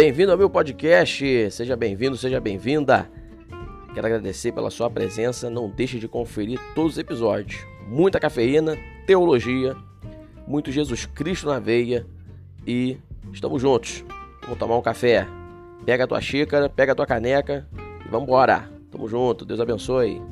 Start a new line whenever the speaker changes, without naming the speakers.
bem-vindo ao meu podcast. Seja bem-vindo, seja bem-vinda. Quero agradecer pela sua presença. Não deixe de conferir todos os episódios. Muita cafeína, teologia, muito Jesus Cristo na veia e estamos juntos. Vamos tomar um café. Pega a tua xícara, pega a tua caneca e vamos embora. Tamo junto. Deus abençoe.